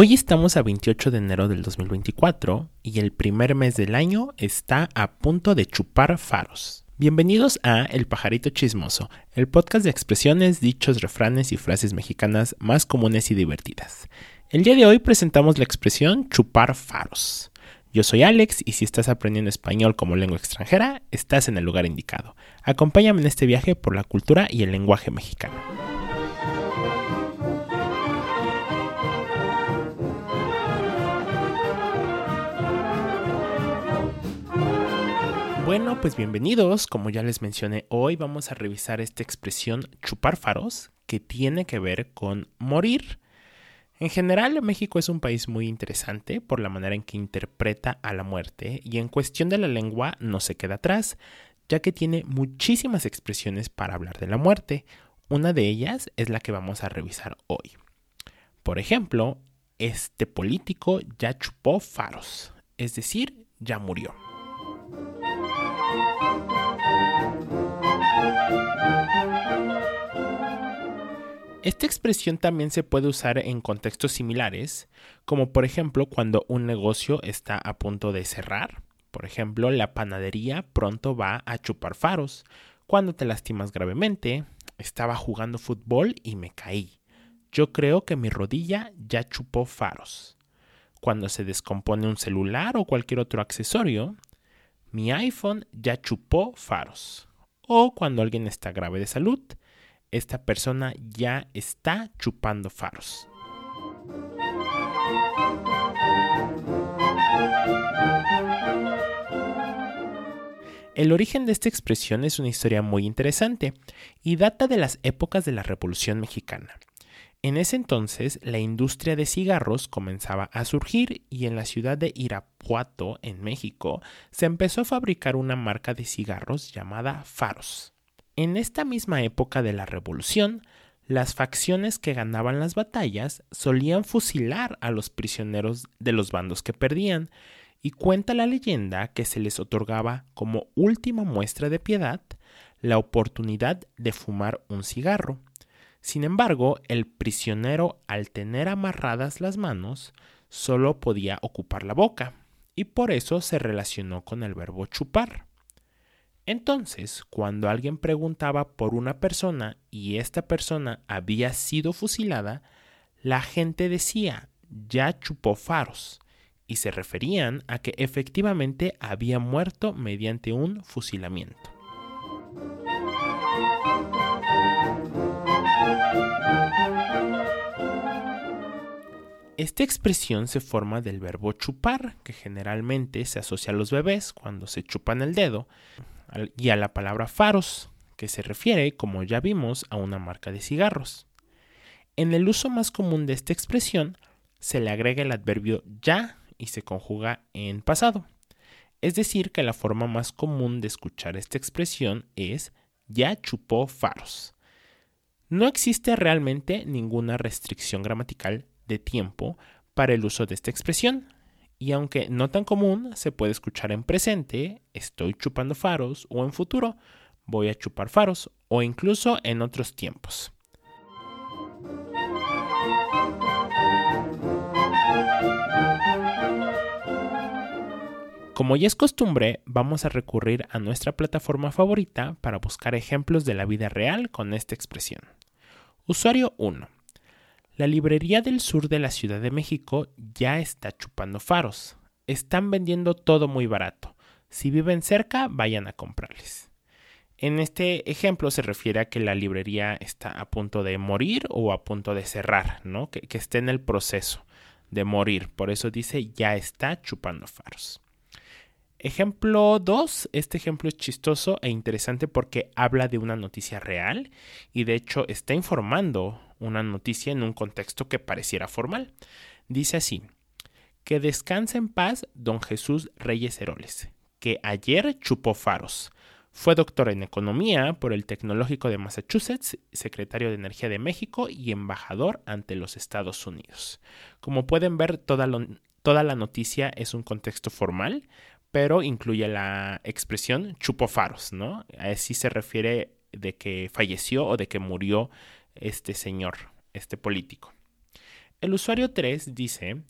Hoy estamos a 28 de enero del 2024 y el primer mes del año está a punto de chupar faros. Bienvenidos a El Pajarito Chismoso, el podcast de expresiones, dichos, refranes y frases mexicanas más comunes y divertidas. El día de hoy presentamos la expresión chupar faros. Yo soy Alex y si estás aprendiendo español como lengua extranjera, estás en el lugar indicado. Acompáñame en este viaje por la cultura y el lenguaje mexicano. Bueno, pues bienvenidos. Como ya les mencioné, hoy vamos a revisar esta expresión chupar faros que tiene que ver con morir. En general, México es un país muy interesante por la manera en que interpreta a la muerte y en cuestión de la lengua no se queda atrás, ya que tiene muchísimas expresiones para hablar de la muerte. Una de ellas es la que vamos a revisar hoy. Por ejemplo, este político ya chupó faros, es decir, ya murió. Esta expresión también se puede usar en contextos similares, como por ejemplo cuando un negocio está a punto de cerrar. Por ejemplo, la panadería pronto va a chupar faros. Cuando te lastimas gravemente, estaba jugando fútbol y me caí. Yo creo que mi rodilla ya chupó faros. Cuando se descompone un celular o cualquier otro accesorio, mi iPhone ya chupó faros. O cuando alguien está grave de salud, esta persona ya está chupando faros. El origen de esta expresión es una historia muy interesante y data de las épocas de la Revolución Mexicana. En ese entonces, la industria de cigarros comenzaba a surgir y en la ciudad de Irapuato, en México, se empezó a fabricar una marca de cigarros llamada Faros. En esta misma época de la Revolución, las facciones que ganaban las batallas solían fusilar a los prisioneros de los bandos que perdían, y cuenta la leyenda que se les otorgaba como última muestra de piedad la oportunidad de fumar un cigarro. Sin embargo, el prisionero, al tener amarradas las manos, solo podía ocupar la boca, y por eso se relacionó con el verbo chupar. Entonces, cuando alguien preguntaba por una persona y esta persona había sido fusilada, la gente decía, ya chupó faros, y se referían a que efectivamente había muerto mediante un fusilamiento. Esta expresión se forma del verbo chupar, que generalmente se asocia a los bebés cuando se chupan el dedo, y a la palabra faros, que se refiere, como ya vimos, a una marca de cigarros. En el uso más común de esta expresión, se le agrega el adverbio ya y se conjuga en pasado. Es decir, que la forma más común de escuchar esta expresión es ya chupó faros. No existe realmente ninguna restricción gramatical de tiempo para el uso de esta expresión, y aunque no tan común, se puede escuchar en presente, estoy chupando faros, o en futuro, voy a chupar faros, o incluso en otros tiempos. Como ya es costumbre, vamos a recurrir a nuestra plataforma favorita para buscar ejemplos de la vida real con esta expresión. Usuario 1. La librería del sur de la Ciudad de México ya está chupando faros. Están vendiendo todo muy barato. Si viven cerca, vayan a comprarles. En este ejemplo se refiere a que la librería está a punto de morir o a punto de cerrar, ¿no? Que, que esté en el proceso de morir. Por eso dice ya está chupando faros. Ejemplo 2. Este ejemplo es chistoso e interesante porque habla de una noticia real y de hecho está informando una noticia en un contexto que pareciera formal. Dice así, que descanse en paz don Jesús Reyes Heroles, que ayer chupó faros. Fue doctor en economía por el Tecnológico de Massachusetts, secretario de Energía de México y embajador ante los Estados Unidos. Como pueden ver, toda, la noticia es un contexto formal, pero incluye la expresión chupó faros, ¿no? Así se refiere de que falleció o de que murió este señor, este político. El usuario 3 dice,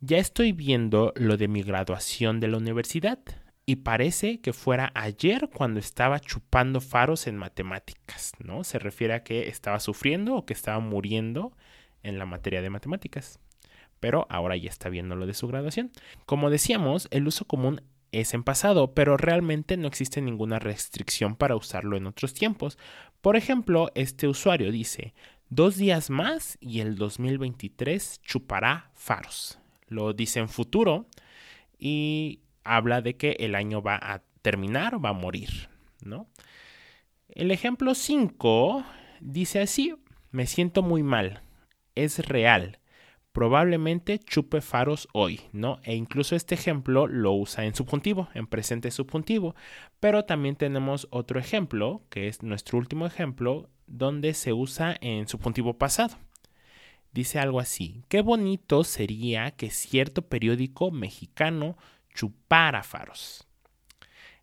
ya estoy viendo lo de mi graduación de la universidad y parece que fuera ayer cuando estaba chupando faros en matemáticas, ¿no? Se refiere a que estaba sufriendo o que estaba muriendo en la materia de matemáticas. Pero ahora ya está viendo lo de su graduación. Como decíamos, el uso común es en pasado, pero realmente no existe ninguna restricción para usarlo en otros tiempos. Por ejemplo, este usuario dice, dos días más y el 2023 chupará faros. Lo dice en futuro y habla de que el año va a terminar, va a morir, ¿no? El ejemplo 5 dice así, me siento muy mal, es real, probablemente chupe faros hoy, ¿no? E incluso este ejemplo lo usa en subjuntivo, en presente subjuntivo, pero también tenemos otro ejemplo, que es nuestro último ejemplo, donde se usa en subjuntivo pasado. Dice algo así, qué bonito sería que cierto periódico mexicano chupara faros.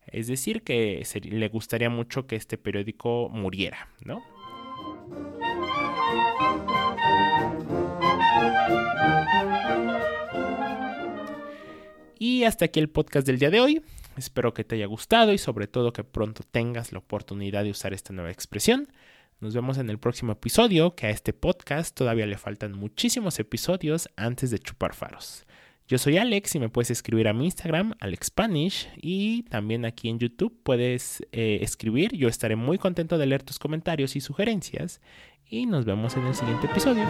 Es decir, que le gustaría mucho que este periódico muriera, ¿no? Y hasta aquí el podcast del día de hoy. Espero que te haya gustado y sobre todo que pronto tengas la oportunidad de usar esta nueva expresión. Nos vemos en el próximo episodio, que a este podcast todavía le faltan muchísimos episodios antes de chupar faros. Yo soy Alex y me puedes escribir a mi Instagram, AlexSpanish, y también aquí en YouTube puedes eh, escribir. Yo estaré muy contento de leer tus comentarios y sugerencias. Y nos vemos en el siguiente episodio.